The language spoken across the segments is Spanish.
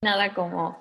nada como,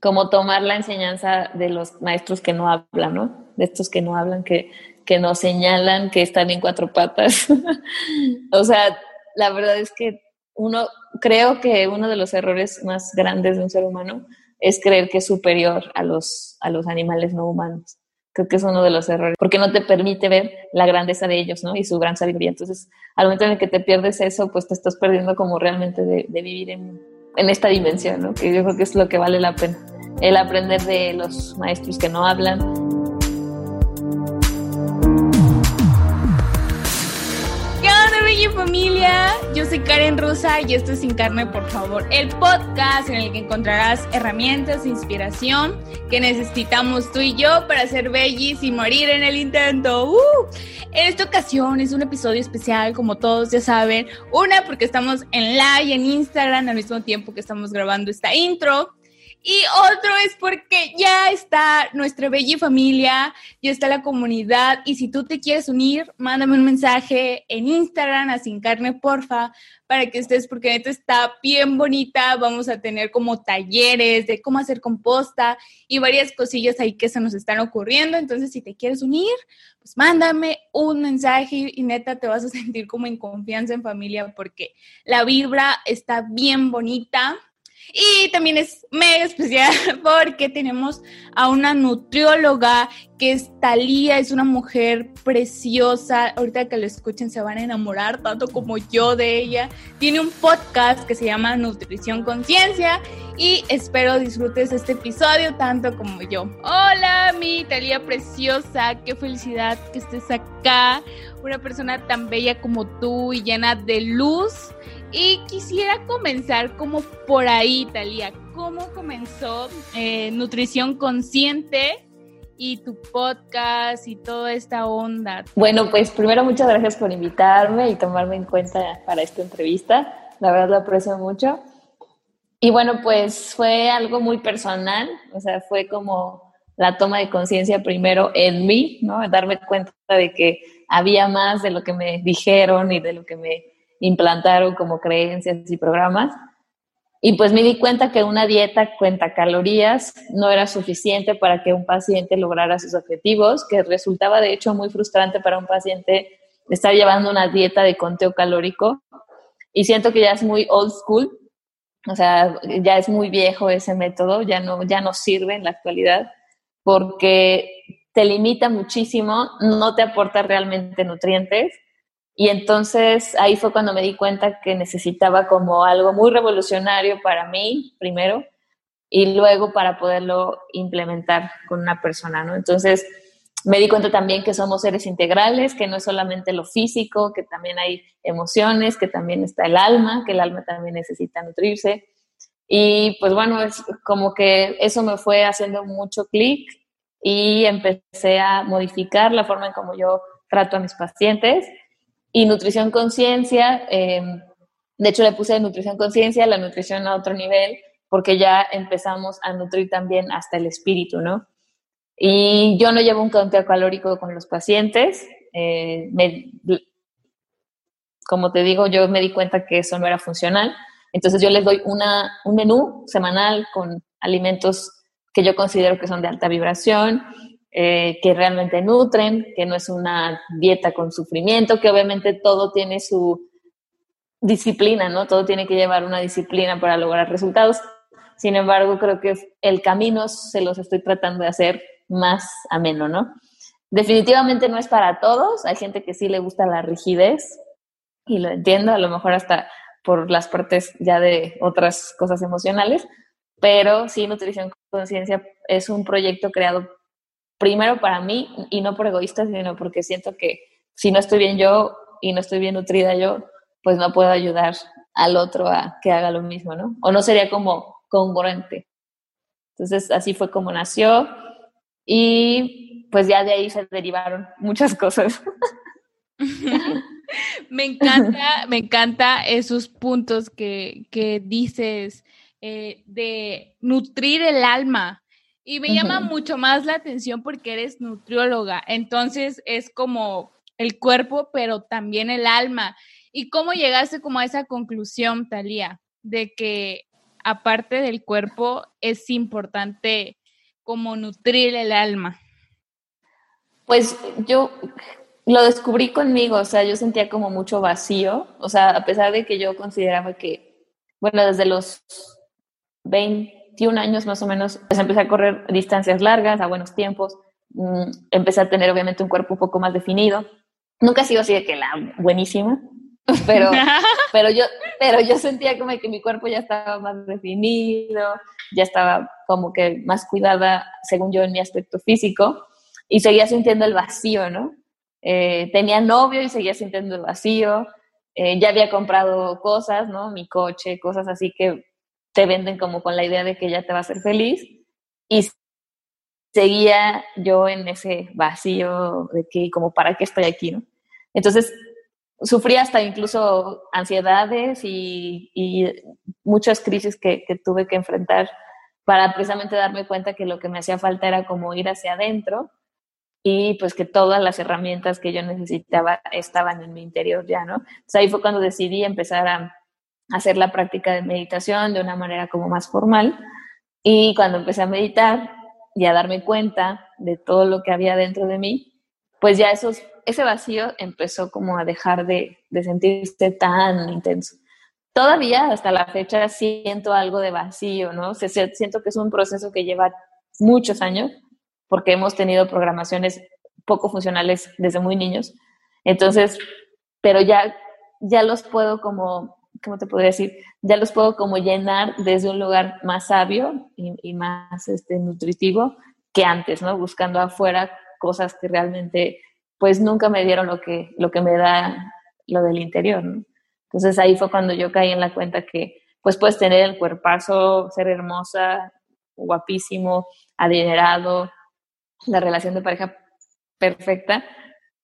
como tomar la enseñanza de los maestros que no hablan, ¿no? De estos que no hablan, que, que nos señalan que están en cuatro patas. o sea, la verdad es que uno, creo que uno de los errores más grandes de un ser humano es creer que es superior a los, a los animales no humanos. Creo que es uno de los errores, porque no te permite ver la grandeza de ellos, ¿no? Y su gran sabiduría. Entonces, al momento en el que te pierdes eso, pues te estás perdiendo como realmente de, de vivir en, en esta dimensión, ¿no? Que yo creo que es lo que vale la pena. El aprender de los maestros que no hablan, familia, yo soy Karen Rosa y esto es Sin Carne, por favor, el podcast en el que encontrarás herramientas e inspiración que necesitamos tú y yo para ser bellis y morir en el intento. Uh, en esta ocasión es un episodio especial, como todos ya saben, una porque estamos en live en Instagram al mismo tiempo que estamos grabando esta intro. Y otro es porque ya está nuestra bella familia, ya está la comunidad. Y si tú te quieres unir, mándame un mensaje en Instagram a Sin Carne, porfa, para que estés, porque esto está bien bonita. Vamos a tener como talleres de cómo hacer composta y varias cosillas ahí que se nos están ocurriendo. Entonces, si te quieres unir, pues mándame un mensaje y neta te vas a sentir como en confianza en familia porque la vibra está bien bonita y también es mega especial porque tenemos a una nutrióloga que es Talía, es una mujer preciosa. Ahorita que lo escuchen se van a enamorar tanto como yo de ella. Tiene un podcast que se llama Nutrición Conciencia y espero disfrutes este episodio tanto como yo. Hola, mi Talía preciosa, qué felicidad que estés acá. Una persona tan bella como tú y llena de luz y quisiera comenzar como por ahí, Talía. ¿Cómo comenzó eh, Nutrición Consciente y tu podcast y toda esta onda? Bueno, pues primero muchas gracias por invitarme y tomarme en cuenta para esta entrevista. La verdad lo aprecio mucho. Y bueno, pues fue algo muy personal, o sea, fue como la toma de conciencia primero en mí, ¿no? Darme cuenta de que había más de lo que me dijeron y de lo que me implantaron como creencias y programas. Y pues me di cuenta que una dieta cuenta calorías no era suficiente para que un paciente lograra sus objetivos, que resultaba de hecho muy frustrante para un paciente estar llevando una dieta de conteo calórico. Y siento que ya es muy old school, o sea, ya es muy viejo ese método, ya no, ya no sirve en la actualidad, porque te limita muchísimo, no te aporta realmente nutrientes y entonces ahí fue cuando me di cuenta que necesitaba como algo muy revolucionario para mí, primero, y luego para poderlo implementar con una persona, ¿no? Entonces me di cuenta también que somos seres integrales, que no es solamente lo físico, que también hay emociones, que también está el alma, que el alma también necesita nutrirse. Y pues bueno, es como que eso me fue haciendo mucho clic y empecé a modificar la forma en cómo yo trato a mis pacientes y nutrición conciencia, em, de hecho le puse nutrición conciencia, la nutrición a otro nivel, porque ya empezamos a nutrir también hasta el espíritu, ¿no? Y yo no llevo un conteo calórico con los pacientes. Eh, como te digo, yo me di cuenta que eso no era funcional. Entonces yo les doy una, un menú semanal con alimentos que yo considero que son de alta vibración, eh, que realmente nutren, que no es una dieta con sufrimiento, que obviamente todo tiene su disciplina, ¿no? Todo tiene que llevar una disciplina para lograr resultados. Sin embargo, creo que el camino se los estoy tratando de hacer más ameno, ¿no? Definitivamente no es para todos, hay gente que sí le gusta la rigidez y lo entiendo, a lo mejor hasta por las partes ya de otras cosas emocionales, pero sí, Nutrición Conciencia es un proyecto creado primero para mí y no por egoísta, sino porque siento que si no estoy bien yo y no estoy bien nutrida yo, pues no puedo ayudar al otro a que haga lo mismo, ¿no? O no sería como congruente. Entonces, así fue como nació y pues ya de ahí se derivaron muchas cosas. me encanta, me encanta esos puntos que, que dices eh, de nutrir el alma, y me llama mucho más la atención porque eres nutrióloga, entonces es como el cuerpo, pero también el alma. ¿Y cómo llegaste como a esa conclusión, Talía, de que aparte del cuerpo, es importante como nutrir el alma? Pues yo lo descubrí conmigo, o sea, yo sentía como mucho vacío, o sea, a pesar de que yo consideraba que, bueno, desde los 21 años más o menos, pues empecé a correr distancias largas, a buenos tiempos, mm, empecé a tener obviamente un cuerpo un poco más definido. Nunca he sido así de que la buenísima, pero, pero, yo, pero yo sentía como que mi cuerpo ya estaba más definido, ya estaba como que más cuidada, según yo, en mi aspecto físico, y seguía sintiendo el vacío, ¿no? Eh, tenía novio y seguía sintiendo el vacío, eh, ya había comprado cosas, ¿no? Mi coche, cosas así que te venden como con la idea de que ya te va a hacer feliz, y seguía yo en ese vacío de que como para qué estoy aquí, ¿no? Entonces, sufrí hasta incluso ansiedades y, muchas crisis que, tuve que enfrentar para precisamente darme cuenta que lo que me hacía falta era como ir hacia adentro y pues que todas las herramientas que yo necesitaba estaban en mi interior ya, ¿no? Entonces ahí fue cuando decidí empezar a hacer la práctica de meditación de una manera como más formal y cuando empecé a meditar y a darme cuenta de todo lo que había dentro de mí, pues ya esos ese vacío empezó como a dejar de, sentirse tan intenso. Todavía hasta la fecha siento algo de vacío, ¿no? siento que es un proceso que lleva muchos años porque hemos tenido programaciones poco funcionales desde muy niños. Entonces, pero ya, ya los puedo como, ¿cómo te podría decir? Ya los puedo como llenar desde un lugar más sabio y, y más este, nutritivo que antes, ¿no? Buscando afuera cosas que realmente pues nunca me dieron lo que, lo que me da lo del interior, ¿no? Entonces ahí fue cuando yo caí en la cuenta que pues puedes tener el cuerpazo, ser hermosa, guapísimo, adinerado, la relación de pareja perfecta,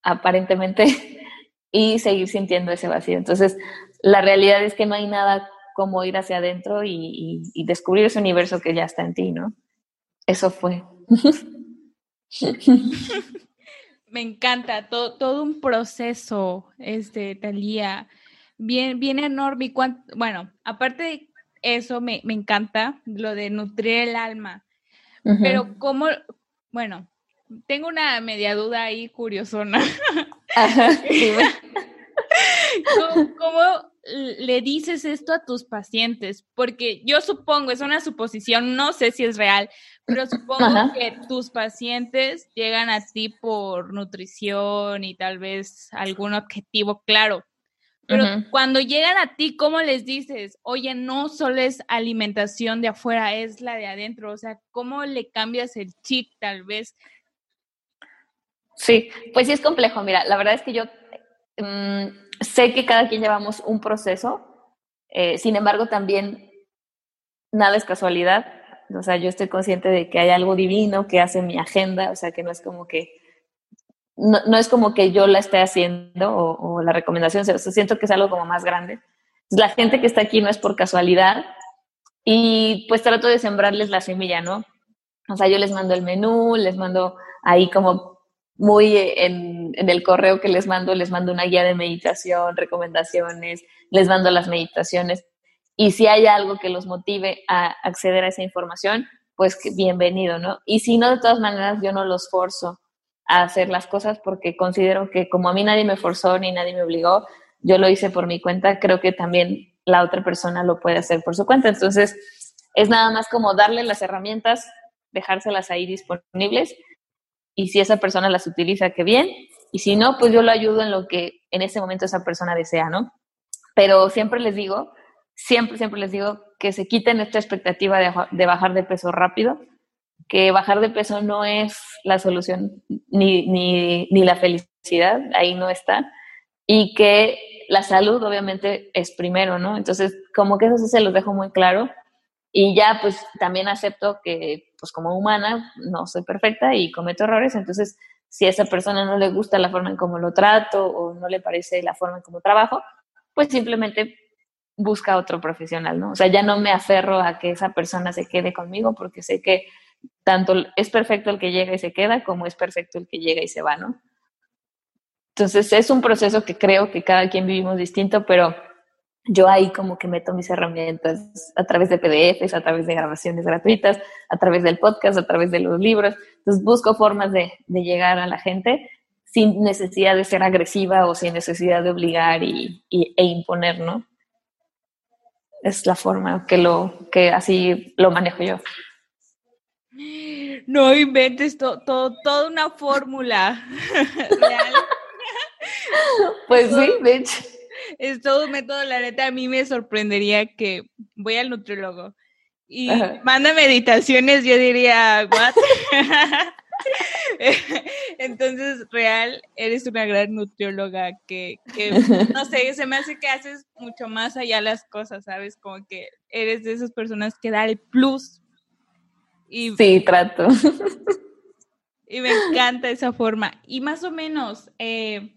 aparentemente, y seguir sintiendo ese vacío. Entonces, la realidad es que no hay nada como ir hacia adentro y, y descubrir ese universo que ya está en ti, ¿no? Eso fue. Me encanta, todo, todo un proceso, este, Talía, bien, bien enorme. Y bueno, aparte de eso, me, encanta lo de nutrir el alma. Pero cómo, bueno, tengo una media duda ahí curiosona. ¿Cómo, le dices esto a tus pacientes? Porque yo supongo, es una suposición, no sé si es real, pero supongo que tus pacientes llegan a ti por nutrición y tal vez algún objetivo claro. Pero cuando llegan a ti, ¿cómo les dices? Oye, no solo es alimentación de afuera, es la de adentro. O sea, ¿cómo le cambias el chip tal vez? Sí, pues sí es complejo. Mira, la verdad es que yo mm, sé que cada quien llevamos un proceso, eh, sin embargo también nada es casualidad, o sea, yo estoy consciente de que hay algo divino que hace mi agenda, o sea, que no es como que, no, es como que yo la esté haciendo o, la recomendación, siento que es algo como más grande. La gente que está aquí no es por casualidad y pues trato de sembrarles la semilla, ¿no? O sea, yo les mando el menú, les mando ahí como muy en, el correo que les mando, les mando una guía de meditación, recomendaciones, les mando las meditaciones. Y si hay algo que los motive a acceder a esa información, pues bienvenido, ¿no? Y si no, de todas maneras, yo no los forzo a hacer las cosas porque considero que como a mí nadie me forzó ni nadie me obligó, yo lo hice por mi cuenta, creo que también la otra persona lo puede hacer por su cuenta. Entonces, es nada más como darle las herramientas, dejárselas ahí disponibles y si esa persona las utiliza, qué bien, y si no, pues yo lo ayudo en lo que en ese momento esa persona desea, ¿no? Pero siempre les digo, siempre, siempre les digo que se quiten esta expectativa de, bajar de peso rápido, que bajar de peso no es la solución ni, ni, ni la felicidad, ahí no está, y que la salud obviamente es primero, ¿no? Entonces, como que eso sí se los dejo muy claro y ya pues también acepto que pues como humana no soy perfecta y cometo errores, entonces si a esa persona no le gusta la forma en cómo lo trato o no le parece la forma en cómo trabajo, pues simplemente busca otro profesional, ¿no? O sea, ya no me aferro a que esa persona se quede conmigo porque sé que tanto es perfecto el que llega y se queda como es perfecto el que llega y se va, ¿no? Entonces es un proceso que creo que cada quien vivimos distinto, pero yo ahí como que meto mis herramientas a través de PDFs, a través de grabaciones gratuitas, a través del podcast, a través de los libros. Entonces busco formas de, llegar a la gente sin necesidad de ser agresiva o sin necesidad de obligar y, e imponer, ¿no? Es la forma que lo que así lo manejo yo. No inventes todo, toda una fórmula real. Pues sí, de hecho es todo un método, la neta, a mí me sorprendería que voy al nutriólogo y manda meditaciones, yo diría, ¿what? Entonces, real, eres una gran nutrióloga que, que, no sé, se me hace que haces mucho más allá las cosas, ¿sabes? Como que eres de esas personas que da el plus. Y, sí, trato. Y me encanta esa forma. Y más o menos, eh,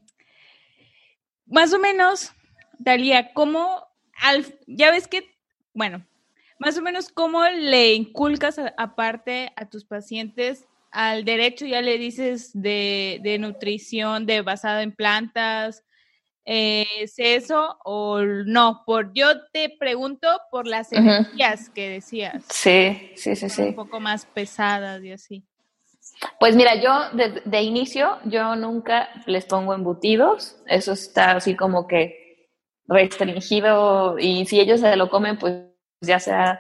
más o menos, Dalia, ¿cómo, al, ya ves que, bueno, más o menos cómo le inculcas aparte a tus pacientes al derecho, ya le dices de, de nutrición, de basado en plantas, eh, ¿es eso o no? Por, yo te pregunto por las energías que decías. Sí, sí, sí, sí. Un poco más pesadas y así. Pues mira, yo de, inicio, yo nunca les pongo embutidos, eso está así como que restringido y si ellos se lo comen, pues ya sea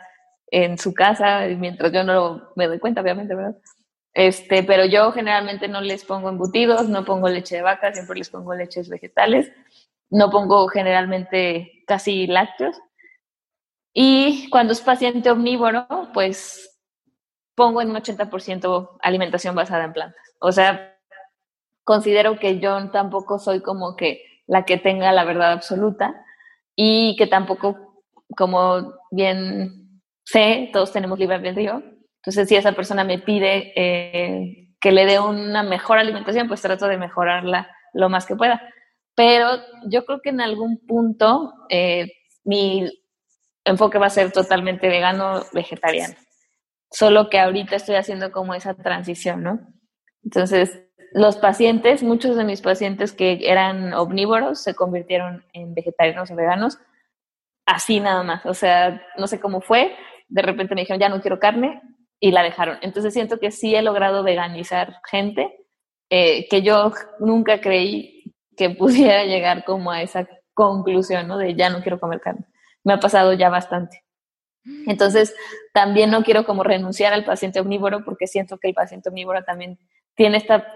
en su casa, mientras yo no me doy cuenta, obviamente, ¿verdad? Este, pero yo generalmente no les pongo embutidos, no pongo leche de vaca, siempre les pongo leches vegetales, no pongo generalmente casi lácteos. Y cuando es paciente omnívoro, pues pongo en un 80% alimentación basada en plantas. O sea, considero que yo tampoco soy como que la que tenga la verdad absoluta y que tampoco, como bien sé, todos tenemos libre albedrío. Entonces, si esa persona me pide eh, que le dé una mejor alimentación, pues trato de mejorarla lo más que pueda. Pero yo creo que en algún punto eh, mi enfoque va a ser totalmente vegano, vegetariano solo que ahorita estoy haciendo como esa transición, ¿no? Entonces, los pacientes, muchos de mis pacientes que eran omnívoros se convirtieron en vegetarianos o veganos, así nada más, o sea, no sé cómo fue, de repente me dijeron, ya no quiero carne, y la dejaron. Entonces siento que sí he logrado veganizar gente eh, que yo nunca creí que pudiera llegar como a esa conclusión, ¿no? De ya no quiero comer carne. Me ha pasado ya bastante. Entonces, también no quiero como renunciar al paciente omnívoro porque siento que el paciente omnívoro también tiene esta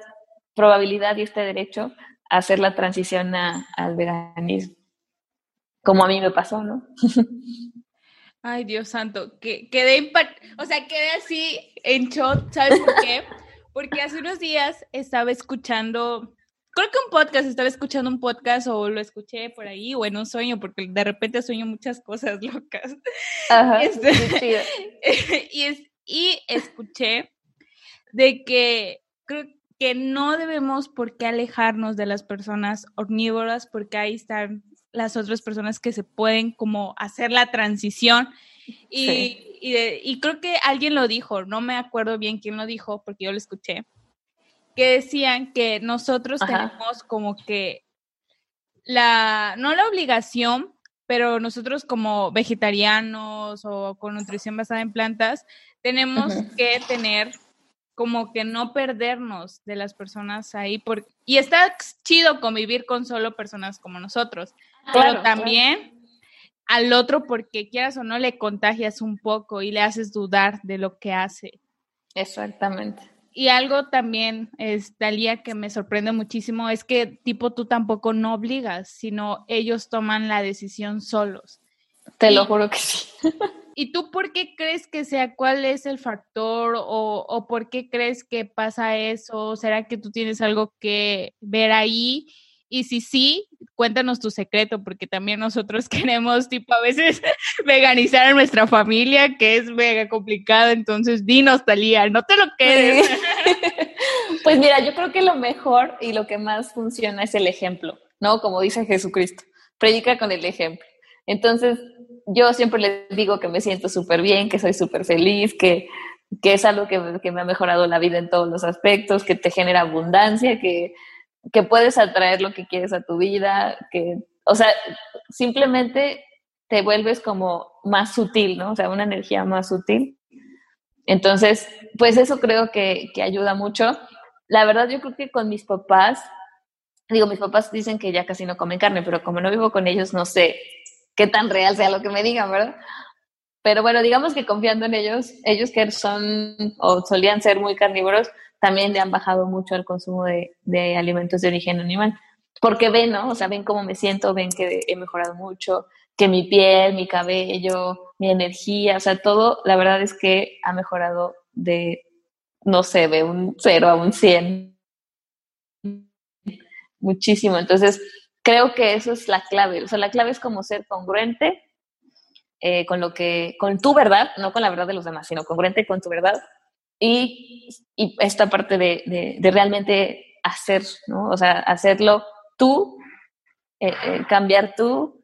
probabilidad y este derecho a hacer la transición al veganismo, como a mí me pasó, ¿no? Ay, Dios santo, que quedé o sea, quedé así en shock, ¿sabes por qué? Porque hace unos días estaba escuchando creo que un podcast, estaba escuchando un podcast o lo escuché por ahí o en un sueño, porque de repente sueño muchas cosas locas. Ajá, este, y, es, y escuché de que creo que no debemos por qué alejarnos de las personas omnívoras, porque ahí están las otras personas que se pueden como hacer la transición. Y, y, y creo que alguien lo dijo, no me acuerdo bien quién lo dijo, porque yo lo escuché que decían que nosotros tenemos como que la, no la obligación, pero nosotros como vegetarianos o con nutrición basada en plantas, tenemos que tener como que no perdernos de las personas ahí. Por, y está chido convivir con solo personas como nosotros, pero también al otro porque quieras o no le contagias un poco y le haces dudar de lo que hace. Exactamente. Y algo también, es, Dalía, que me sorprende muchísimo, es que tipo tú tampoco no obligas, sino ellos toman la decisión solos. Te lo juro que sí. ¿Y tú por qué crees que sea? ¿Cuál es el factor? O, ¿O por qué crees que pasa eso? ¿Será que tú tienes algo que ver ahí? Y si sí, cuéntanos tu secreto, porque también nosotros queremos, tipo, a veces veganizar a nuestra familia, que es mega complicado. Entonces, dinos, Talía, no te lo quedes. Pues mira, yo creo que lo mejor y lo que más funciona es el ejemplo, ¿no? Como dice Jesucristo, predica con el ejemplo. Entonces, yo siempre les digo que me siento súper bien, que soy súper feliz, que, que es algo que, que me ha mejorado la vida en todos los aspectos, que te genera abundancia, que que puedes atraer lo que quieres a tu vida, que, o sea, simplemente te vuelves como más sutil, ¿no? O sea, una energía más sutil. Entonces, pues eso creo que, que ayuda mucho. La verdad, yo creo que con mis papás, digo, mis papás dicen que ya casi no comen carne, pero como no vivo con ellos, no sé qué tan real sea lo que me digan, ¿verdad? Pero bueno, digamos que confiando en ellos, ellos que son o solían ser muy carnívoros, también le han bajado mucho el consumo de, alimentos de origen animal. Porque ven, ¿no? O sea, ven cómo me siento, ven que he mejorado mucho, que mi piel, mi cabello, mi energía, o sea, todo, la verdad es que ha mejorado de, no sé, de un 0 a un 100. Muchísimo. Entonces, creo que eso es la clave. O sea, la clave es como ser congruente eh, con lo que, con tu verdad, no con la verdad de los demás, sino congruente con tu verdad y, y esta parte de, de, de, realmente hacer, ¿no? O sea, hacerlo tú, eh, eh, cambiar tú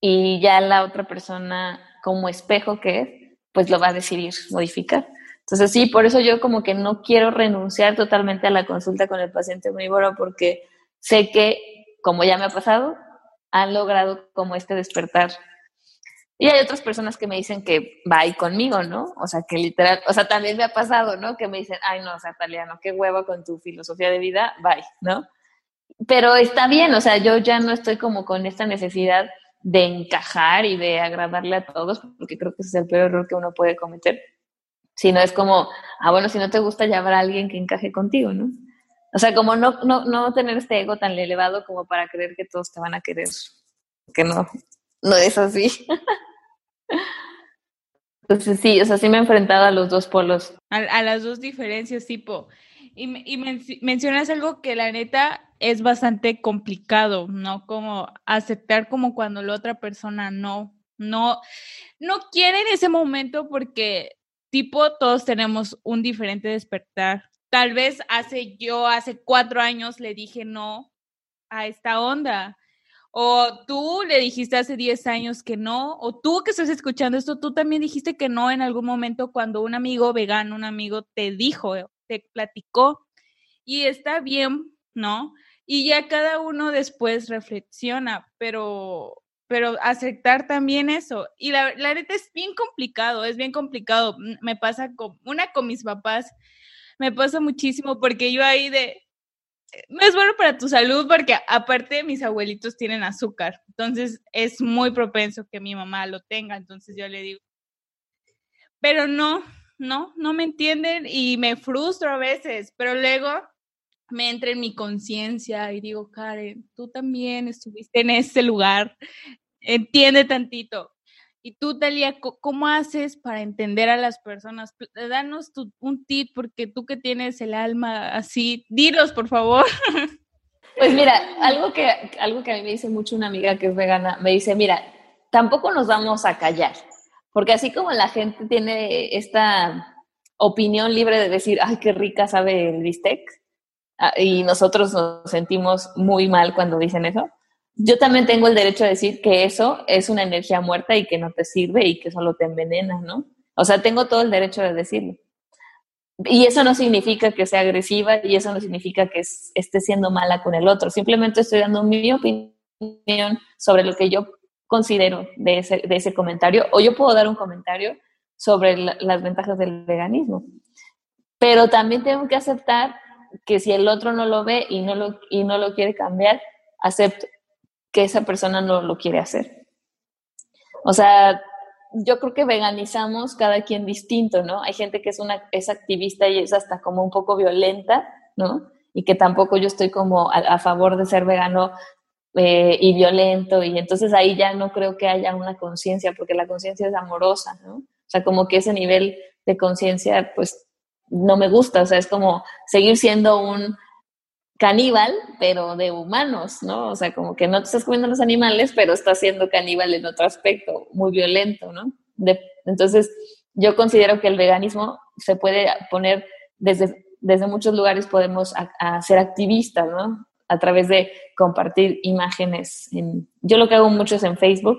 y ya la otra persona como espejo que es, pues lo va a decidir modificar. Entonces sí, por eso yo como que no quiero renunciar totalmente a la consulta con el paciente omnívoro porque sé que, como ya me ha pasado, han logrado como este despertar. Y hay otras personas que me dicen que va ahí conmigo, ¿no? O sea, que literal, o sea, también me ha pasado, ¿no? Que me dicen, ay, no, o sea, Taliano, qué huevo con tu filosofía de vida, bye, ¿no? Pero está bien, o sea, yo ya no estoy como con esta necesidad de encajar y de agradarle a todos, porque creo que ese es el peor error que uno puede cometer. Si no es como, ah, bueno, si no te gusta, ya habrá alguien que encaje contigo, ¿no? O sea, como no, no, no tener este ego tan elevado como para creer que todos te van a querer, que no, no es así. Entonces sí, o sea, sí me he enfrentado a los dos polos. A, las dos diferencias, tipo. Y, y men mencionas algo que la neta es bastante complicado, ¿no? Como aceptar como cuando la otra persona no, no, no quiere en ese momento porque tipo todos tenemos un diferente despertar. Tal vez hace yo, hace cuatro años le dije no a esta onda. O tú le dijiste hace 10 años que no, o tú que estás escuchando esto, tú también dijiste que no en algún momento cuando un amigo vegano, un amigo te dijo, te platicó, y está bien, ¿no? Y ya cada uno después reflexiona, pero, pero aceptar también eso. Y la, la neta es bien complicado, es bien complicado. Me pasa con, una con mis papás, me pasa muchísimo porque yo ahí de, no es bueno para tu salud porque aparte mis abuelitos tienen azúcar, entonces es muy propenso que mi mamá lo tenga, entonces yo le digo, pero no, no, no me entienden y me frustro a veces, pero luego me entra en mi conciencia y digo, Karen, tú también estuviste en ese lugar, entiende tantito. Y tú, Talia, ¿cómo haces para entender a las personas? Danos tu, un tip, porque tú que tienes el alma así, dilos, por favor. Pues mira, algo que, algo que a mí me dice mucho una amiga que es vegana, me dice, mira, tampoco nos vamos a callar, porque así como la gente tiene esta opinión libre de decir, ay, qué rica sabe el bistec, Ah, y nosotros nos sentimos muy mal cuando dicen eso. Yo también tengo el derecho a decir que eso es una energía muerta y que no te sirve y que solo te envenena, ¿no? O sea, tengo todo el derecho de decirlo. Y eso no significa que sea agresiva y eso no significa que esté siendo mala con el otro. Simplemente estoy dando mi opinión sobre lo que yo considero de ese, de ese comentario o yo puedo dar un comentario sobre la, las ventajas del veganismo. Pero también tengo que aceptar que si el otro no lo ve y no lo, y no lo quiere cambiar, acepto que esa persona no lo quiere hacer. O sea, yo creo que veganizamos cada quien distinto, ¿no? Hay gente que es una activista y es hasta como un poco violenta, ¿no? Y que tampoco yo estoy como a, favor de ser vegano eh, y violento y entonces ahí ya no creo que haya una conciencia porque la conciencia es amorosa, ¿no? O sea, como que ese nivel de conciencia pues no me gusta, o sea, es como seguir siendo un caníbal, pero de humanos, ¿no? O sea, como que no te estás comiendo los animales, pero estás siendo caníbal en otro aspecto, muy violento, ¿no? Entonces, yo considero que el veganismo se puede poner desde, desde muchos lugares, podemos a, ser activistas, ¿no? A través de compartir imágenes. En, yo lo que hago mucho es en Facebook,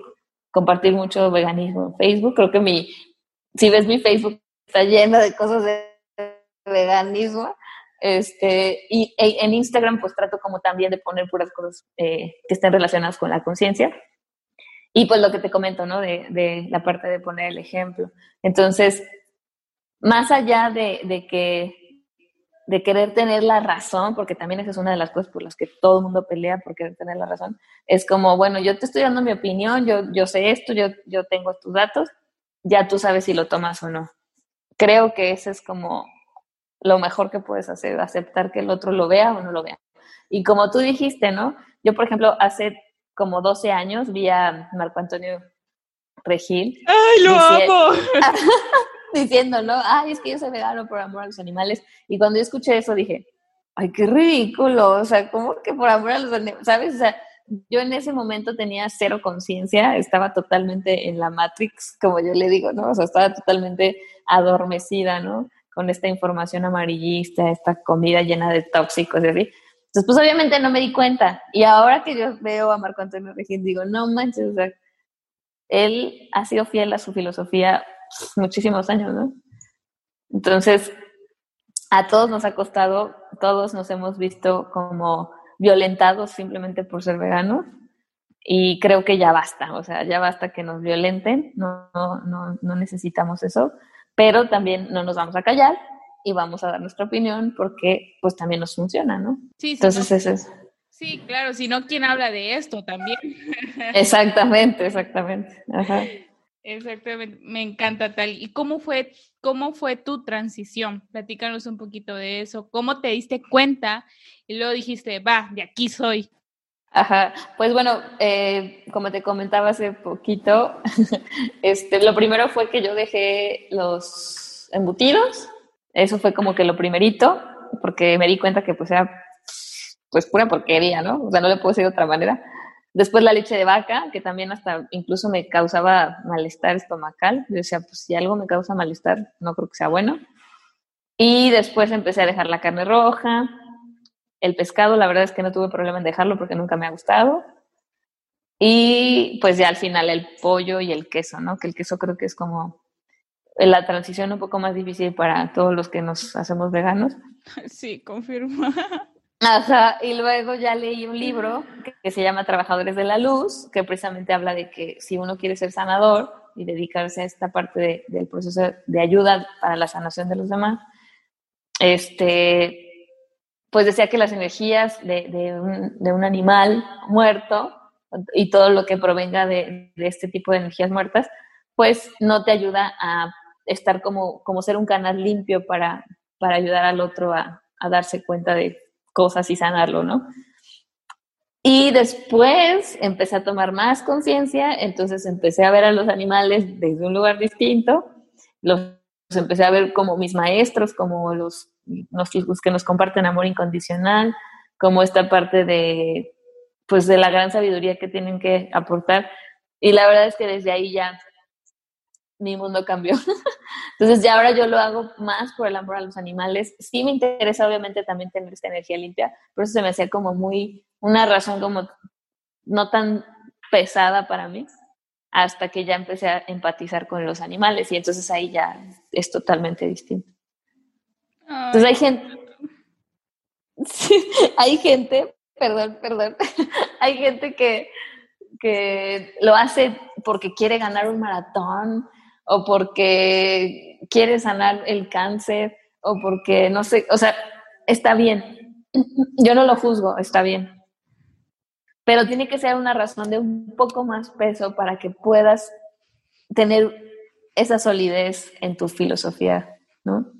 compartir mucho veganismo en Facebook. Creo que mi, si ves mi Facebook, está lleno de cosas de veganismo. Este, y e, en Instagram pues trato como también de poner puras cosas eh, que estén relacionadas con la conciencia. Y pues lo que te comento, ¿no? De, de la parte de poner el ejemplo. Entonces, más allá de, de que de querer tener la razón, porque también esa es una de las cosas por las que todo el mundo pelea por querer tener la razón, es como, bueno, yo te estoy dando mi opinión, yo, yo sé esto, yo, yo tengo tus datos, ya tú sabes si lo tomas o no. Creo que ese es como lo mejor que puedes hacer, aceptar que el otro lo vea o no lo vea. Y como tú dijiste, ¿no? Yo, por ejemplo, hace como 12 años vi a Marco Antonio Regil. ¡Ay, lo amo! diciendo, ¿no? Ay, es que yo soy vegano por amor a los animales. Y cuando yo escuché eso dije, ay, qué ridículo, o sea, ¿cómo que por amor a los animales? ¿Sabes? O sea, yo en ese momento tenía cero conciencia, estaba totalmente en la Matrix, como yo le digo, ¿no? O sea, estaba totalmente adormecida, ¿no? Con esta información amarillista, esta comida llena de tóxicos y así. Entonces, pues obviamente no me di cuenta. Y ahora que yo veo a Marco Antonio Regín, digo, no manches, o sea, él ha sido fiel a su filosofía muchísimos años, ¿no? Entonces, a todos nos ha costado, todos nos hemos visto como violentados simplemente por ser veganos y creo que ya basta, o sea, ya basta que nos violenten, no, no, no necesitamos eso, pero también no nos vamos a callar y vamos a dar nuestra opinión porque pues también nos funciona, ¿no? Sí, Entonces, eso es. Sí, claro, si no, ¿quién habla de esto también? Exactamente, exactamente. Ajá. Exactamente, me encanta tal. ¿Y cómo fue, cómo fue tu transición? Platícanos un poquito de eso. ¿Cómo te diste cuenta y luego dijiste, va, de aquí soy? Ajá, pues bueno, eh, como te comentaba hace poquito, este, lo primero fue que yo dejé los embutidos, eso fue como que lo primerito, porque me di cuenta que pues era pues pura porquería, ¿no? O sea, no le puedo decir de otra manera. Después la leche de vaca, que también hasta incluso me causaba malestar estomacal. Yo decía, pues si algo me causa malestar, no creo que sea bueno. Y después empecé a dejar la carne roja, el pescado, la verdad es que no tuve problema en dejarlo porque nunca me ha gustado. Y pues ya al final el pollo y el queso, ¿no? Que el queso creo que es como la transición un poco más difícil para todos los que nos hacemos veganos. Sí, confirmo. Ajá, y luego ya leí un libro que, se llama Trabajadores de la Luz, que precisamente habla de que si uno quiere ser sanador y dedicarse a esta parte del proceso de ayuda para la sanación de los demás, este, pues decía que las energías de, un, animal muerto y todo lo que provenga de, este tipo de energías muertas, pues no te ayuda a estar como, como ser un canal limpio para, para ayudar al otro a darse cuenta de cosas y sanarlo, ¿no? Y después empecé a tomar más conciencia, entonces empecé a ver a los animales desde un lugar distinto, los empecé a ver como mis maestros, como los, los que nos comparten amor incondicional, como esta parte de, pues, de la gran sabiduría que tienen que aportar. Y la verdad es que desde ahí ya mi mundo cambió. Entonces ya ahora yo lo hago más por el amor a los animales. Sí me interesa obviamente también tener esta energía limpia, pero eso se me hacía como muy, una razón como no tan pesada para mí, hasta que ya empecé a empatizar con los animales y entonces ahí ya es totalmente distinto. Entonces hay gente, hay gente, perdón, perdón, hay gente que, que lo hace porque quiere ganar un maratón o porque quiere sanar el cáncer o porque no sé, o sea, está bien. Yo no lo juzgo, está bien. Pero tiene que ser una razón de un poco más peso para que puedas tener esa solidez en tu filosofía, ¿no?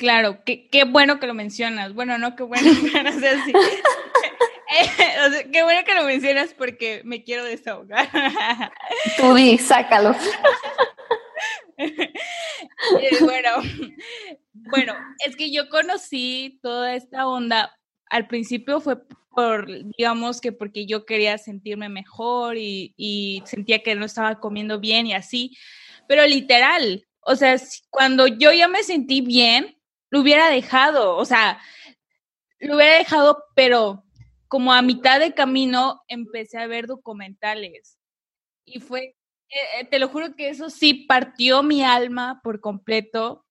Claro, qué, qué bueno que lo mencionas. Bueno, no, qué bueno, pero, qué bueno que lo mencionas porque me quiero desahogar. Tú di, sácalo. Eh, bueno, bueno, es que yo conocí toda esta onda. Al principio fue por, digamos que porque yo quería sentirme mejor y, y sentía que no estaba comiendo bien y así. Pero literal, o sea, cuando yo ya me sentí bien, lo hubiera dejado, o sea, lo hubiera dejado, pero como a mitad de camino empecé a ver documentales y fue, eh, eh, te lo juro que eso sí partió mi alma por completo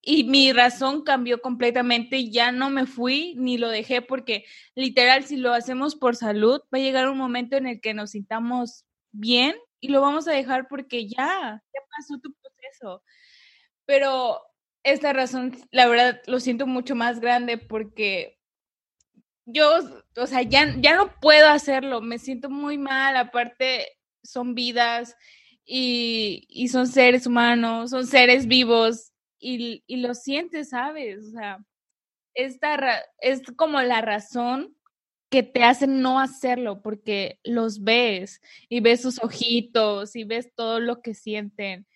y mi razón cambió completamente, ya no me fui ni lo dejé porque literal si lo hacemos por salud va a llegar un momento en el que nos sintamos bien y lo vamos a dejar porque ya, ya pasó tu proceso. Pero esta razón, la verdad, lo siento mucho más grande porque yo, o sea, ya, ya no puedo hacerlo, me siento muy mal, aparte son vidas y, y son seres humanos, son seres vivos y, y lo sientes, ¿sabes? O sea, esta es como la razón que te hace no hacerlo porque los ves y ves sus ojitos y ves todo lo que sienten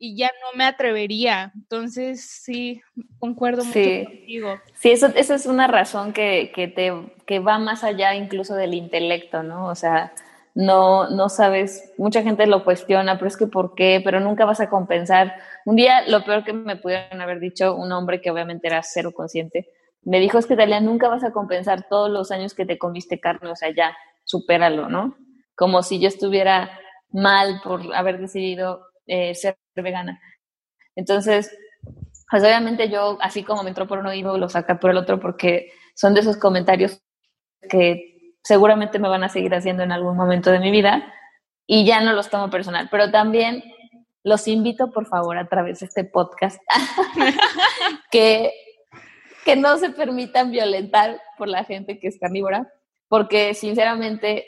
y ya no me atrevería. Entonces, sí, concuerdo mucho contigo. Sí, eso, esa es una razón que, que, te, que va más allá incluso del intelecto, ¿no? O sea, no, no sabes, mucha gente lo cuestiona, pero es que ¿por qué? Pero nunca vas a compensar. Un día, lo peor que me pudieron haber dicho, un hombre que obviamente era cero consciente, me dijo es que Dalia, nunca vas a compensar todos los años que te comiste carne, o sea, ya, supéralo, ¿no? Como si yo estuviera mal por haber decidido eh, ser vegana. Entonces, pues obviamente yo, así como me entró por un oído, lo saca por el otro porque son de esos comentarios que seguramente me van a seguir haciendo en algún momento de mi vida y ya no los tomo personal, pero también los invito por favor a través de este podcast que, que no se permitan violentar por la gente que es carnívora, porque sinceramente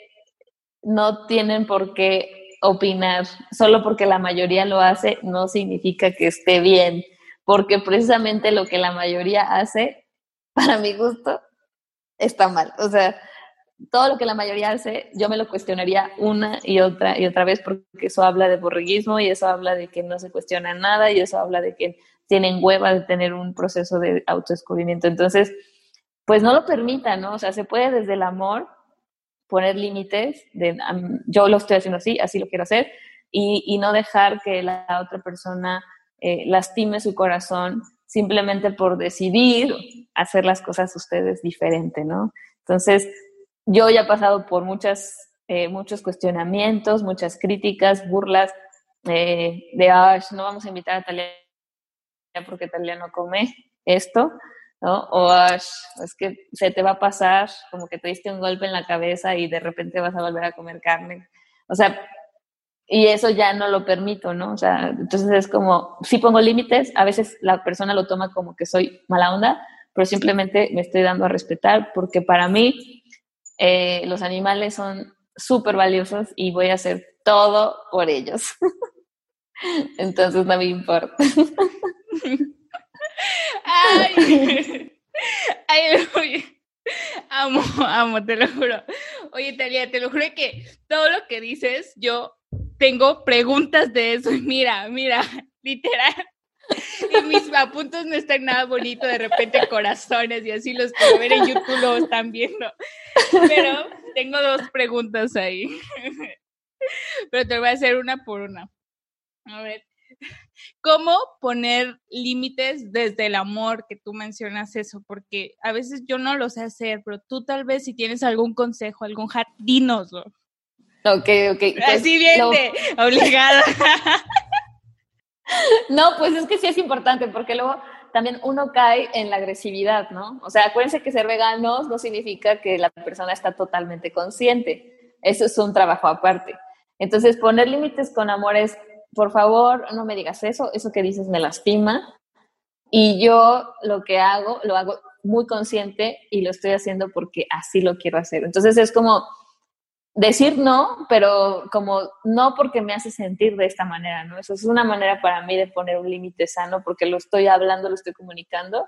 no tienen por qué opinar, solo porque la mayoría lo hace no significa que esté bien, porque precisamente lo que la mayoría hace, para mi gusto, está mal. O sea, todo lo que la mayoría hace, yo me lo cuestionaría una y otra y otra vez porque eso habla de borreguismo y eso habla de que no se cuestiona nada y eso habla de que tienen hueva de tener un proceso de autodescubrimiento. Entonces, pues no lo permitan, ¿no? O sea, se puede desde el amor poner límites de yo lo estoy haciendo así, así lo quiero hacer y, y no dejar que la otra persona eh, lastime su corazón simplemente por decidir hacer las cosas ustedes diferente, ¿no? Entonces, yo ya he pasado por muchas, eh, muchos cuestionamientos, muchas críticas, burlas eh, de, ah, no vamos a invitar a Talia porque Talia no come esto, ¿no? O es que se te va a pasar, como que te diste un golpe en la cabeza y de repente vas a volver a comer carne. O sea, y eso ya no lo permito, ¿no? O sea, entonces es como, si pongo límites, a veces la persona lo toma como que soy mala onda, pero simplemente me estoy dando a respetar porque para mí eh, los animales son súper valiosos y voy a hacer todo por ellos. Entonces no me importa. Ay, ay, amo, amo, te lo juro. Oye, Talia, te lo juro que todo lo que dices, yo tengo preguntas de eso mira, mira, literal, y mis apuntos no están nada bonito, de repente corazones y así los que ver en YouTube lo están viendo. Pero tengo dos preguntas ahí. Pero te voy a hacer una por una. A ver, ¿cómo poner límites desde el amor que tú mencionas eso? Porque a veces yo no lo sé hacer, pero tú tal vez si tienes algún consejo, algún hat, dínoslo. Ok, ok. Pues así bien, obligada. No, pues es que sí es importante porque luego también uno cae en la agresividad, ¿no? O sea, acuérdense que ser veganos no significa que la persona está totalmente consciente. Eso es un trabajo aparte. Entonces, poner límites con amor es, por favor, no me digas eso, eso que dices me lastima. Y yo lo que hago, lo hago muy consciente y lo estoy haciendo porque así lo quiero hacer. Entonces es como, decir no, pero como no porque me hace sentir de esta manera, ¿no? Eso es una manera para mí de poner un límite sano porque lo estoy hablando, lo estoy comunicando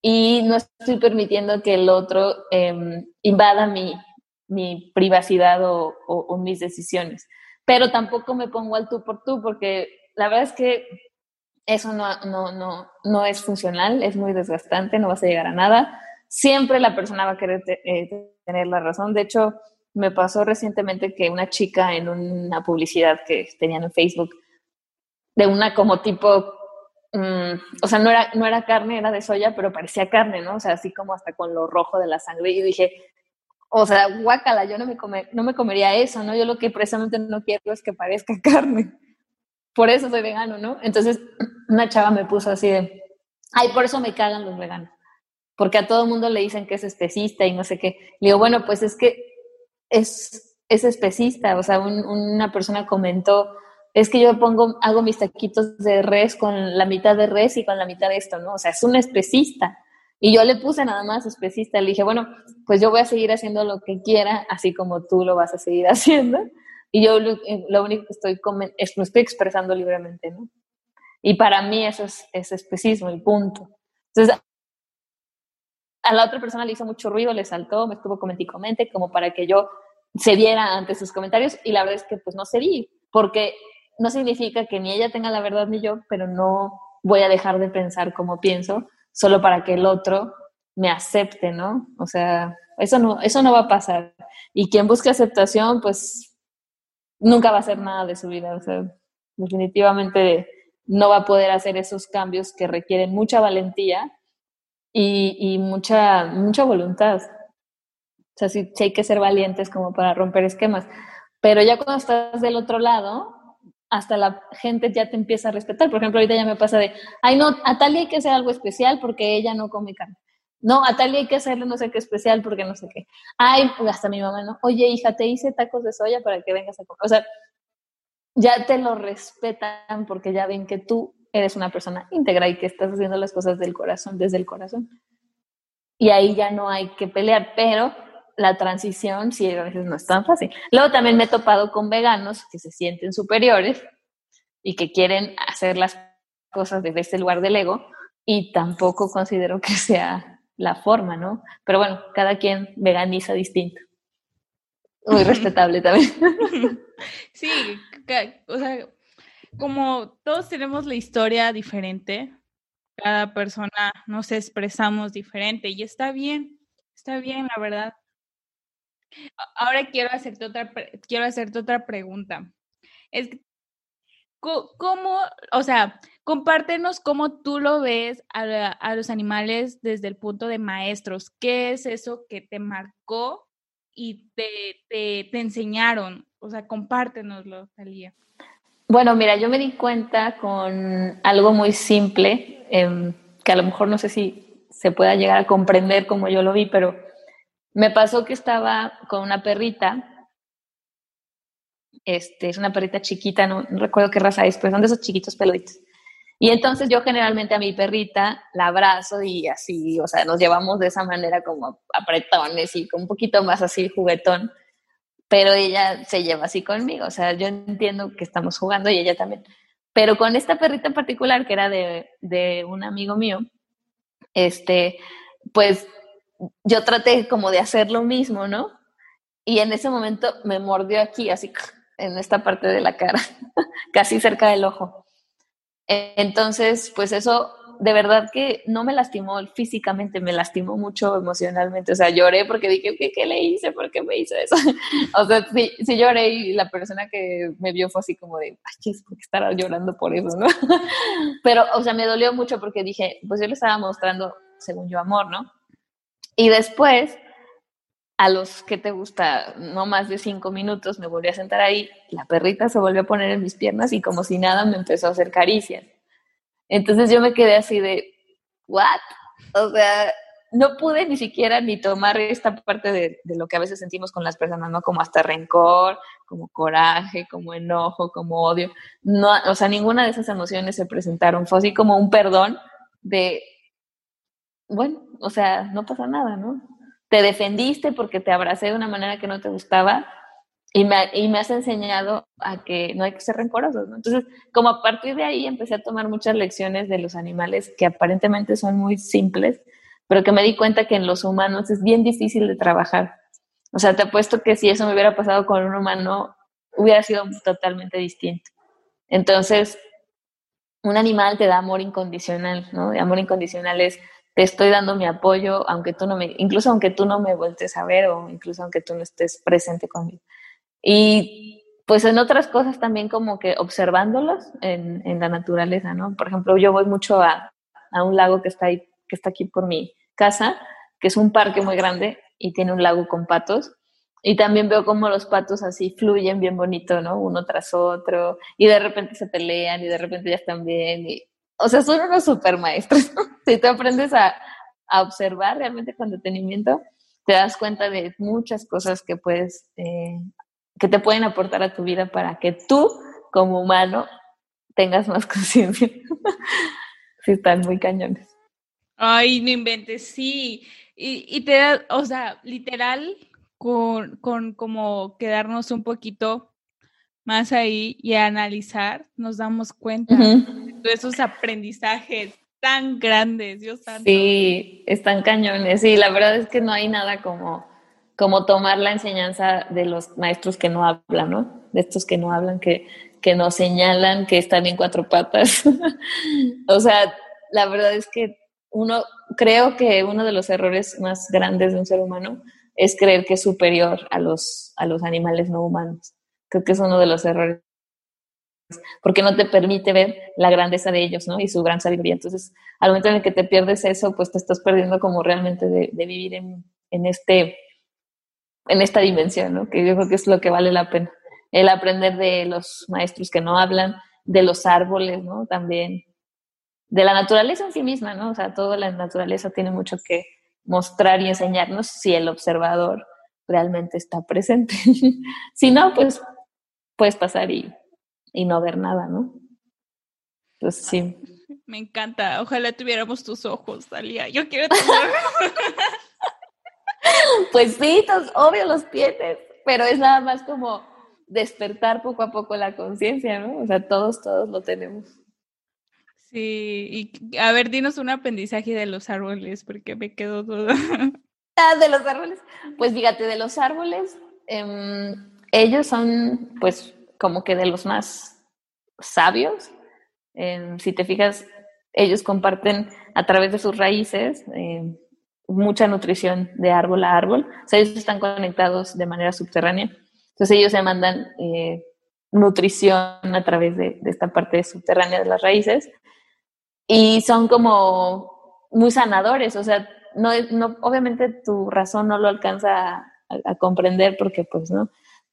y no estoy permitiendo que el otro em, invada mi, mi privacidad o, o, mis decisiones. Pero tampoco me pongo al tú por tú porque la verdad es que eso no, no, no, no es funcional, es muy desgastante, no vas a llegar a nada. Siempre la persona va a querer eh, tener la razón. De hecho, me pasó recientemente que una chica en una publicidad que tenían en Facebook, de una como tipo, mm, o sea, no era, no era carne, era de soya, pero parecía carne, ¿no? O sea, así como hasta con lo rojo de la sangre. Y dije, o sea, guácala, yo no me, comer, no me comería eso, ¿no? Yo lo que precisamente no quiero es que parezca carne. Por eso soy vegano, ¿no? Entonces, una chava me puso así de, ay, por eso me cagan los veganos, porque a todo mundo le dicen que es especista y no sé qué. Le digo, bueno, pues es que es, es especista, o sea, una persona comentó, es que yo pongo, hago mis taquitos de res con la mitad de res y con la mitad de esto, ¿no? O sea, es un especista. Y yo le puse nada más especista, le dije, bueno, pues yo voy a seguir haciendo lo que quiera, así como tú lo vas a seguir haciendo. Y yo lo, eh, único que estoy, es, lo estoy expresando libremente, ¿no? Y para mí eso es, es especismo, el punto. Entonces, a la otra persona le hizo mucho ruido, le saltó, me estuvo comente y comente, como para que yo cediera ante sus comentarios, y la verdad es que pues no cedí, porque no significa que ni ella tenga la verdad ni yo, pero no voy a dejar de pensar como pienso, solo para que el otro me acepte, ¿no? O sea, eso no, eso no va a pasar. Y quien busque aceptación, pues nunca va a hacer nada de su vida. O sea, definitivamente no va a poder hacer esos cambios que requieren mucha valentía y, mucha, mucha voluntad. O sea, sí, hay que ser valientes como para romper esquemas. Pero ya cuando estás del otro lado, hasta la gente ya te empieza a respetar. Por ejemplo, ahorita ya me pasa de, ay, no, a Talia hay que hacer algo especial porque ella no come carne. No, a Talia hay que hacerle no sé qué especial porque no sé qué. Ay, hasta mi mamá, ¿no? Oye, hija, te hice tacos de soya para que vengas a comer. O sea, ya te lo respetan porque ya ven que tú eres una persona íntegra y que estás haciendo las cosas del corazón, desde el corazón. Y ahí ya no hay que pelear, pero la transición sí a veces no es tan fácil. Luego también me he topado con veganos que se sienten superiores y que quieren hacer las cosas desde este lugar del ego y tampoco considero que sea la forma, ¿no? Pero bueno, cada quien veganiza distinto. Muy respetable también. Sí, o sea, como todos tenemos la historia diferente, cada persona nos expresamos diferente y está bien, está bien, la verdad. Ahora quiero hacerte otra, quiero hacerte otra pregunta. Es, ¿cómo, o sea, compártenos cómo tú lo ves a, los animales desde el punto de maestros? ¿Qué es eso que te marcó y te, te, enseñaron? O sea, compártenoslo, Talía. Bueno, mira, yo me di cuenta con algo muy simple, em, que a lo mejor no sé si se pueda llegar a comprender como yo lo vi, pero me pasó que estaba con una perrita, este, es una perrita chiquita, no, recuerdo qué raza es, pero son de esos chiquitos peluditos. Y entonces yo generalmente a mi perrita la abrazo y así, o sea, nos llevamos de esa manera como apretones y un poquito más así juguetón, pero ella se lleva así conmigo, o sea, yo entiendo que estamos jugando y ella también. Pero con esta perrita en particular, que era de, de un amigo mío, este, pues yo traté como de hacer lo mismo, ¿no? Y en ese momento me mordió aquí, así en esta parte de la cara, casi cerca del ojo. Entonces, pues eso de verdad que no me lastimó físicamente, me lastimó mucho emocionalmente. O sea, lloré porque dije, ¿qué, qué le hice? ¿Por qué me hizo eso? o sea, sí, sí, lloré y la persona que me vio fue así como de, ay, ¿por qué estará llorando por eso? ¿no? Pero, o sea, me dolió mucho porque dije, pues yo le estaba mostrando, según yo, amor, ¿no? Y después, a los que te gusta, no más de cinco minutos, me volví a sentar ahí, la perrita se volvió a poner en mis piernas y como si nada me empezó a hacer caricias. Entonces yo me quedé así de, ¿what? O sea, no pude ni siquiera ni tomar esta parte de, de, lo que a veces sentimos con las personas, ¿no? Como hasta rencor, como coraje, como enojo, como odio. No, o sea, ninguna de esas emociones se presentaron. Fue así como un perdón de, bueno, o sea, no pasa nada, ¿no? Te defendiste porque te abracé de una manera que no te gustaba y me, y me has enseñado a que no hay que ser rencorosos, ¿no? Entonces, como a partir de ahí empecé a tomar muchas lecciones de los animales que aparentemente son muy simples, pero que me di cuenta que en los humanos es bien difícil de trabajar. O sea, te apuesto que si eso me hubiera pasado con un humano, hubiera sido totalmente distinto. Entonces, un animal te da amor incondicional, ¿no? Y amor incondicional es te estoy dando mi apoyo, aunque tú no me, incluso aunque tú no me vueltes a ver o incluso aunque tú no estés presente conmigo. Y pues en otras cosas también como que observándolos en, en la naturaleza, ¿no? Por ejemplo, yo voy mucho a, a, un lago que está ahí, que está aquí por mi casa, que es un parque muy grande y tiene un lago con patos. Y también veo cómo los patos así fluyen bien bonito, ¿no? Uno tras otro, y de repente se pelean y de repente ya están bien. Y o sea, son unos super maestros. si tú aprendes a, a, observar realmente con detenimiento, te das cuenta de muchas cosas que puedes, eh, que te pueden aportar a tu vida para que tú, como humano, tengas más conciencia. sí, están muy cañones. Ay, no inventes, sí. Y, y te da, o sea, literal, con, con como quedarnos un poquito más ahí y analizar, nos damos cuenta de esos aprendizajes tan grandes, Dios santo. Sí, están cañones. Sí, la verdad es que no hay nada como, como tomar la enseñanza de los maestros que no hablan, ¿no? De estos que no hablan, que, que nos señalan que están en cuatro patas. o sea, la verdad es que uno, creo que uno de los errores más grandes de un ser humano es creer que es superior a los, a los animales no humanos. Creo que es uno de los errores porque no te permite ver la grandeza de ellos, ¿no? Y su gran sabiduría. Entonces, al momento en el que te pierdes eso, pues te estás perdiendo como realmente de, de vivir en, en, este, en esta dimensión, ¿no? Que yo creo que es lo que vale la pena. El aprender de los maestros que no hablan, de los árboles, ¿no? También, de la naturaleza en sí misma, ¿no? O sea, toda la naturaleza tiene mucho que mostrar y enseñarnos si el observador realmente está presente. si no, pues puedes pasar y, y no ver nada, ¿no? Pues sí. Me encanta. Ojalá tuviéramos tus ojos, Dalia. Yo quiero tener. pues sí, obvio los tienes, pero es nada más como despertar poco a poco la conciencia, ¿no? O sea, todos, todos lo tenemos. Sí, y a ver, dinos un aprendizaje de los árboles, porque me quedo todo. ah, de los árboles. Pues fíjate, de los árboles, eh, ellos son, pues, como que de los más sabios. Eh, si te fijas, ellos comparten a través de sus raíces eh, mucha nutrición de árbol a árbol. O sea, ellos están conectados de manera subterránea. Entonces ellos se mandan eh, nutrición a través de, de, esta parte subterránea de las raíces y son como muy sanadores. O sea, no, no obviamente tu razón no lo alcanza a, a comprender porque pues no,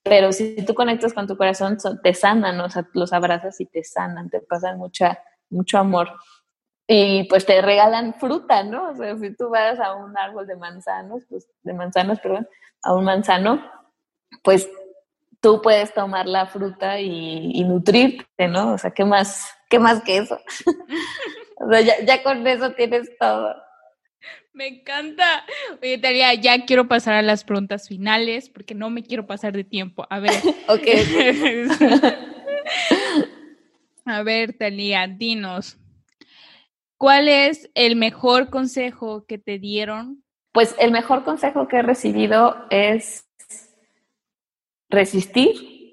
pero si tú conectas con tu corazón, te sanan, o sea, los abrazas y te sanan, te pasan mucha, mucho amor. Y pues te regalan fruta, ¿no? O sea, si tú vas a un árbol de manzanos, pues de manzanos, perdón, a un manzano, pues tú puedes tomar la fruta y, nutrirte, ¿no? O sea, ¿qué más, qué más que eso? o sea, ya con eso tienes todo. Me encanta. Oye, Talia, ya quiero pasar a las preguntas finales porque no me quiero pasar de tiempo. A ver. ok. a ver, Talia, dinos. ¿Cuál es el mejor consejo que te dieron? Pues el mejor consejo que he recibido es resistir.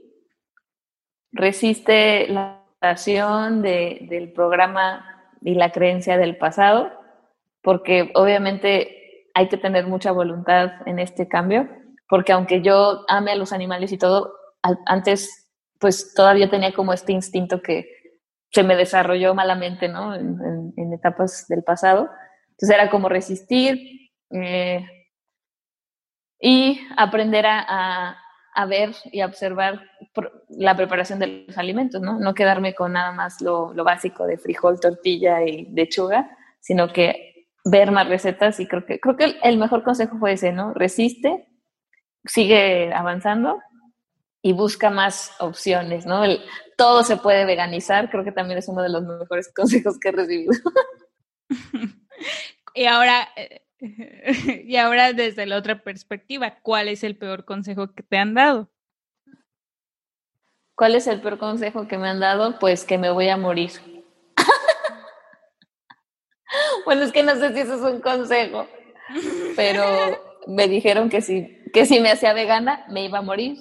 Resiste la pasión de, del programa y la creencia del pasado porque obviamente hay que tener mucha voluntad en este cambio, porque aunque yo ame a los animales y todo, antes pues todavía tenía como este instinto que se me desarrolló malamente, ¿no? En, en, en etapas del pasado. Entonces era como resistir eh, y aprender a, a, a, ver y a observar la preparación de los alimentos, ¿no? No quedarme con nada más lo, lo básico de frijol, tortilla y lechuga, sino que ver más recetas y creo que, creo que el mejor consejo fue ese, ¿no? Resiste, sigue avanzando y busca más opciones, ¿no? El, todo se puede veganizar, creo que también es uno de los mejores consejos que he recibido. y ahora, y ahora desde la otra perspectiva, ¿cuál es el peor consejo que te han dado? ¿Cuál es el peor consejo que me han dado? Pues que me voy a morir. Bueno, es que no sé si eso es un consejo, pero me dijeron que si, que si me hacía vegana me iba a morir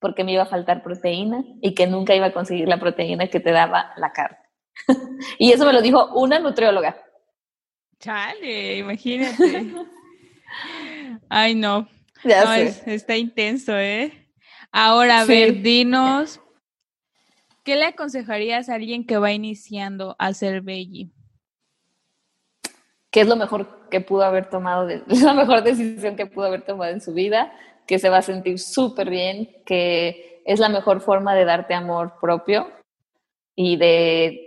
porque me iba a faltar proteína y que nunca iba a conseguir la proteína que te daba la carne. y eso me lo dijo una nutrióloga. Chale, imagínate. Ay, no. Ya no, es, está intenso, ¿eh? Ahora, a sí. ver, dinos, ¿qué le aconsejarías a alguien que va iniciando a ser veggie? Que es lo mejor que pudo haber tomado, de, la mejor decisión que pudo haber tomado en su vida, que se va a sentir súper bien, que es la mejor forma de darte amor propio y de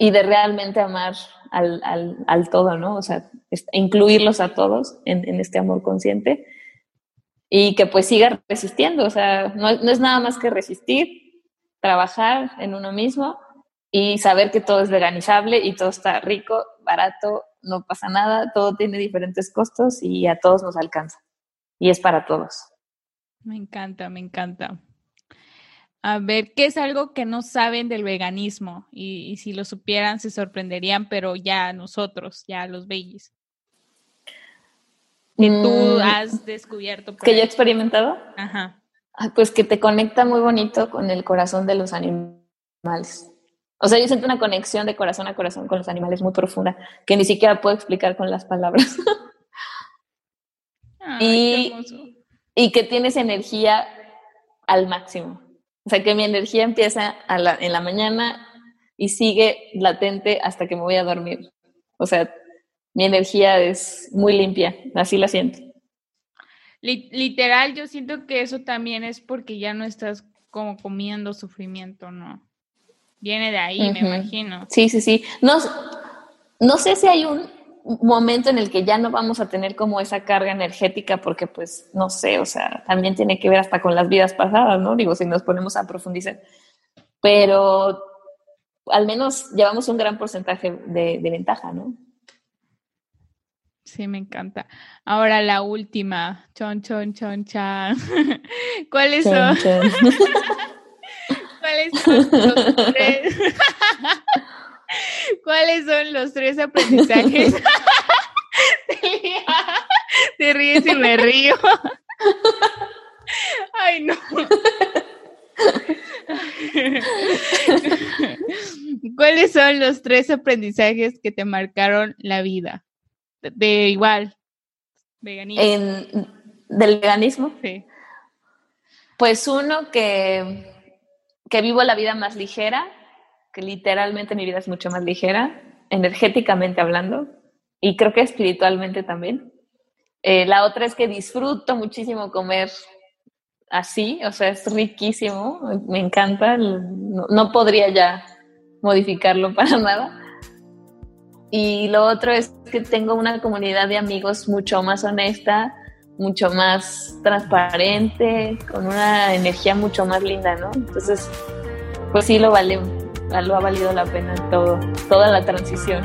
y de realmente amar al, al, todo, ¿no? O sea, incluirlos a todos en, en, este amor consciente y que pues siga resistiendo, o sea, no, no es nada más que resistir, trabajar en uno mismo y saber que todo es veganizable y todo está rico, barato, no pasa nada, todo tiene diferentes costos y a todos nos alcanza. Y es para todos. Me encanta, me encanta. A ver, ¿qué es algo que no saben del veganismo? Y, si lo supieran se sorprenderían, pero ya nosotros, ya los bellis. Que tú mm, has descubierto. que yo he experimentado. Ajá. Pues que te conecta muy bonito con el corazón de los animales. O sea, yo siento una conexión de corazón a corazón con los animales muy profunda, que ni siquiera puedo explicar con las palabras. y, y, que tienes energía al máximo. O sea, que mi energía empieza en la mañana y sigue latente hasta que me voy a dormir. O sea, mi energía es muy limpia, así la siento. Literal, yo siento que eso también es porque ya no estás como comiendo sufrimiento, ¿no? Viene de ahí, me imagino. Sí, sí, sí. No, no sé si hay un momento en el que ya no vamos a tener como esa carga energética, porque pues no sé, o sea, también tiene que ver hasta con las vidas pasadas, ¿no? Digo, si nos ponemos a profundizar. Pero al menos llevamos un gran porcentaje de, ventaja, ¿no? Sí, me encanta. Ahora la última. Chon, chon, chon, chan. ¿Cuáles son? ¿Cuáles son los tres? ¿Cuáles son los tres aprendizajes? Te ríes y me río. Ay, no. ¿Cuáles son los tres aprendizajes que te marcaron la vida? De, igual, veganismo. En, ¿Del veganismo? Sí. Pues uno que que vivo la vida más ligera, que literalmente mi vida es mucho más ligera, energéticamente hablando, y creo que espiritualmente también. Eh, la otra es que disfruto muchísimo comer así, o sea, es riquísimo, me encanta, no, podría ya modificarlo para nada. Y lo otro es que tengo una comunidad de amigos mucho más honesta, mucho más transparente, con una energía mucho más linda, ¿no? Entonces, pues sí lo vale, lo ha valido la pena todo, toda la transición.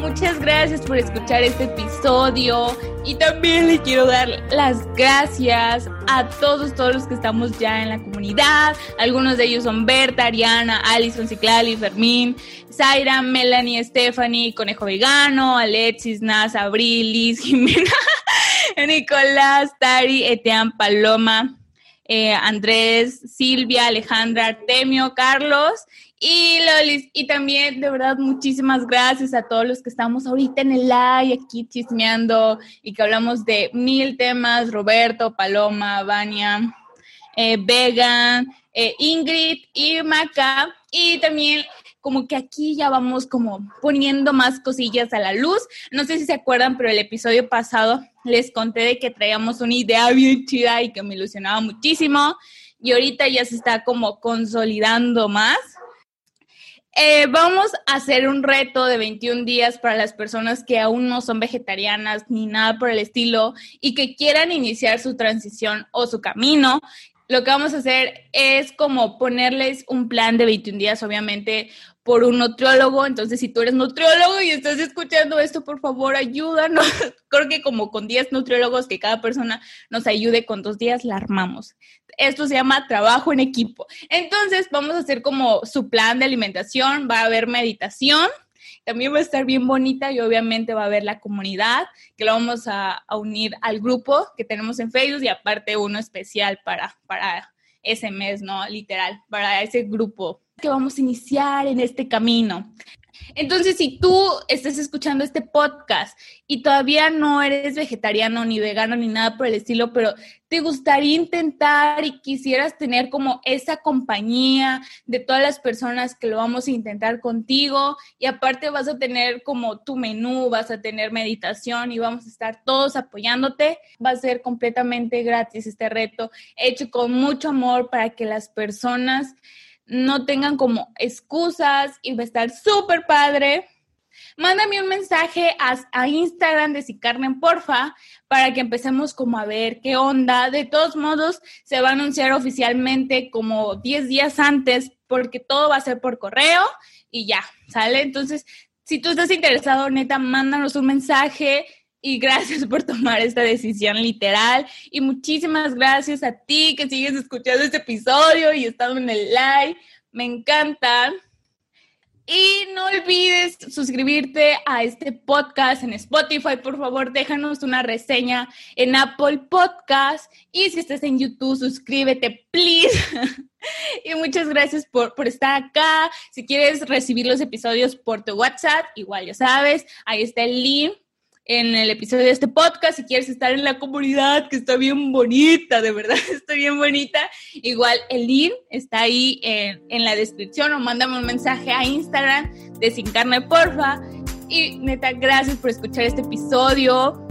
Muchas gracias por escuchar este episodio y también le quiero dar las gracias a todos, todos los que estamos ya en la comunidad. Algunos de ellos son Berta, Ariana, Alison Ciclali, Fermín, Zaira, Melanie, Stephanie, Conejo Vegano, Alexis, Naz, Abril, Liz, Jimena, Nicolás, Tari, Etean, Paloma, eh, Andrés, Silvia, Alejandra, Artemio, Carlos y Lolis. Y también, de verdad, muchísimas gracias a todos los que estamos ahorita en el live, aquí chismeando y que hablamos de mil temas. Roberto, Paloma, Vania, eh, Vegan, eh, Ingrid y Maca. Y también como que aquí ya vamos como poniendo más cosillas a la luz. No sé si se acuerdan, pero el episodio pasado les conté de que traíamos una idea bien chida y que me ilusionaba muchísimo. Y ahorita ya se está como consolidando más. Eh, vamos a hacer un reto de 21 días para las personas que aún no son vegetarianas ni nada por el estilo y que quieran iniciar su transición o su camino lo que vamos a hacer es como ponerles un plan de 21 días, obviamente, por un nutriólogo. Entonces, si tú eres nutriólogo y estás escuchando esto, por favor, ayúdanos. Creo que como con 10 nutriólogos que cada persona nos ayude con dos días, la armamos. Esto se llama trabajo en equipo. Entonces, vamos a hacer como su plan de alimentación, va a haber meditación. También va a estar bien bonita y obviamente va a haber la comunidad que lo vamos a, a unir al grupo que tenemos en Facebook y aparte uno especial para, para ese mes, ¿no? Literal, para ese grupo que vamos a iniciar en este camino. Entonces, si tú estás escuchando este podcast y todavía no eres vegetariano ni vegano ni nada por el estilo, pero te gustaría intentar y quisieras tener como esa compañía de todas las personas que lo vamos a intentar contigo y aparte vas a tener como tu menú, vas a tener meditación y vamos a estar todos apoyándote, va a ser completamente gratis este reto, hecho con mucho amor para que las personas no tengan como excusas y va a estar súper padre. Mándame un mensaje a, Instagram de Si Carmen, porfa, para que empecemos como a ver qué onda. De todos modos, se va a anunciar oficialmente como 10 días antes, porque todo va a ser por correo y ya, ¿sale? Entonces, si tú estás interesado, neta, mándanos un mensaje y gracias por tomar esta decisión literal. Y muchísimas gracias a ti que sigues escuchando este episodio y estando en el live. Me encanta. Y no olvides suscribirte a este podcast en Spotify. Por favor, déjanos una reseña en Apple Podcast. Y si estás en YouTube, suscríbete, please. y muchas gracias por, por estar acá. Si quieres recibir los episodios por tu WhatsApp, igual ya sabes, ahí está el link en el episodio de este podcast. Si quieres estar en la comunidad, que está bien bonita, de verdad, está bien bonita. Igual el link está ahí en, en la descripción o mándame un mensaje a Instagram de Sin Carne Porfa. Y neta, gracias por escuchar este episodio.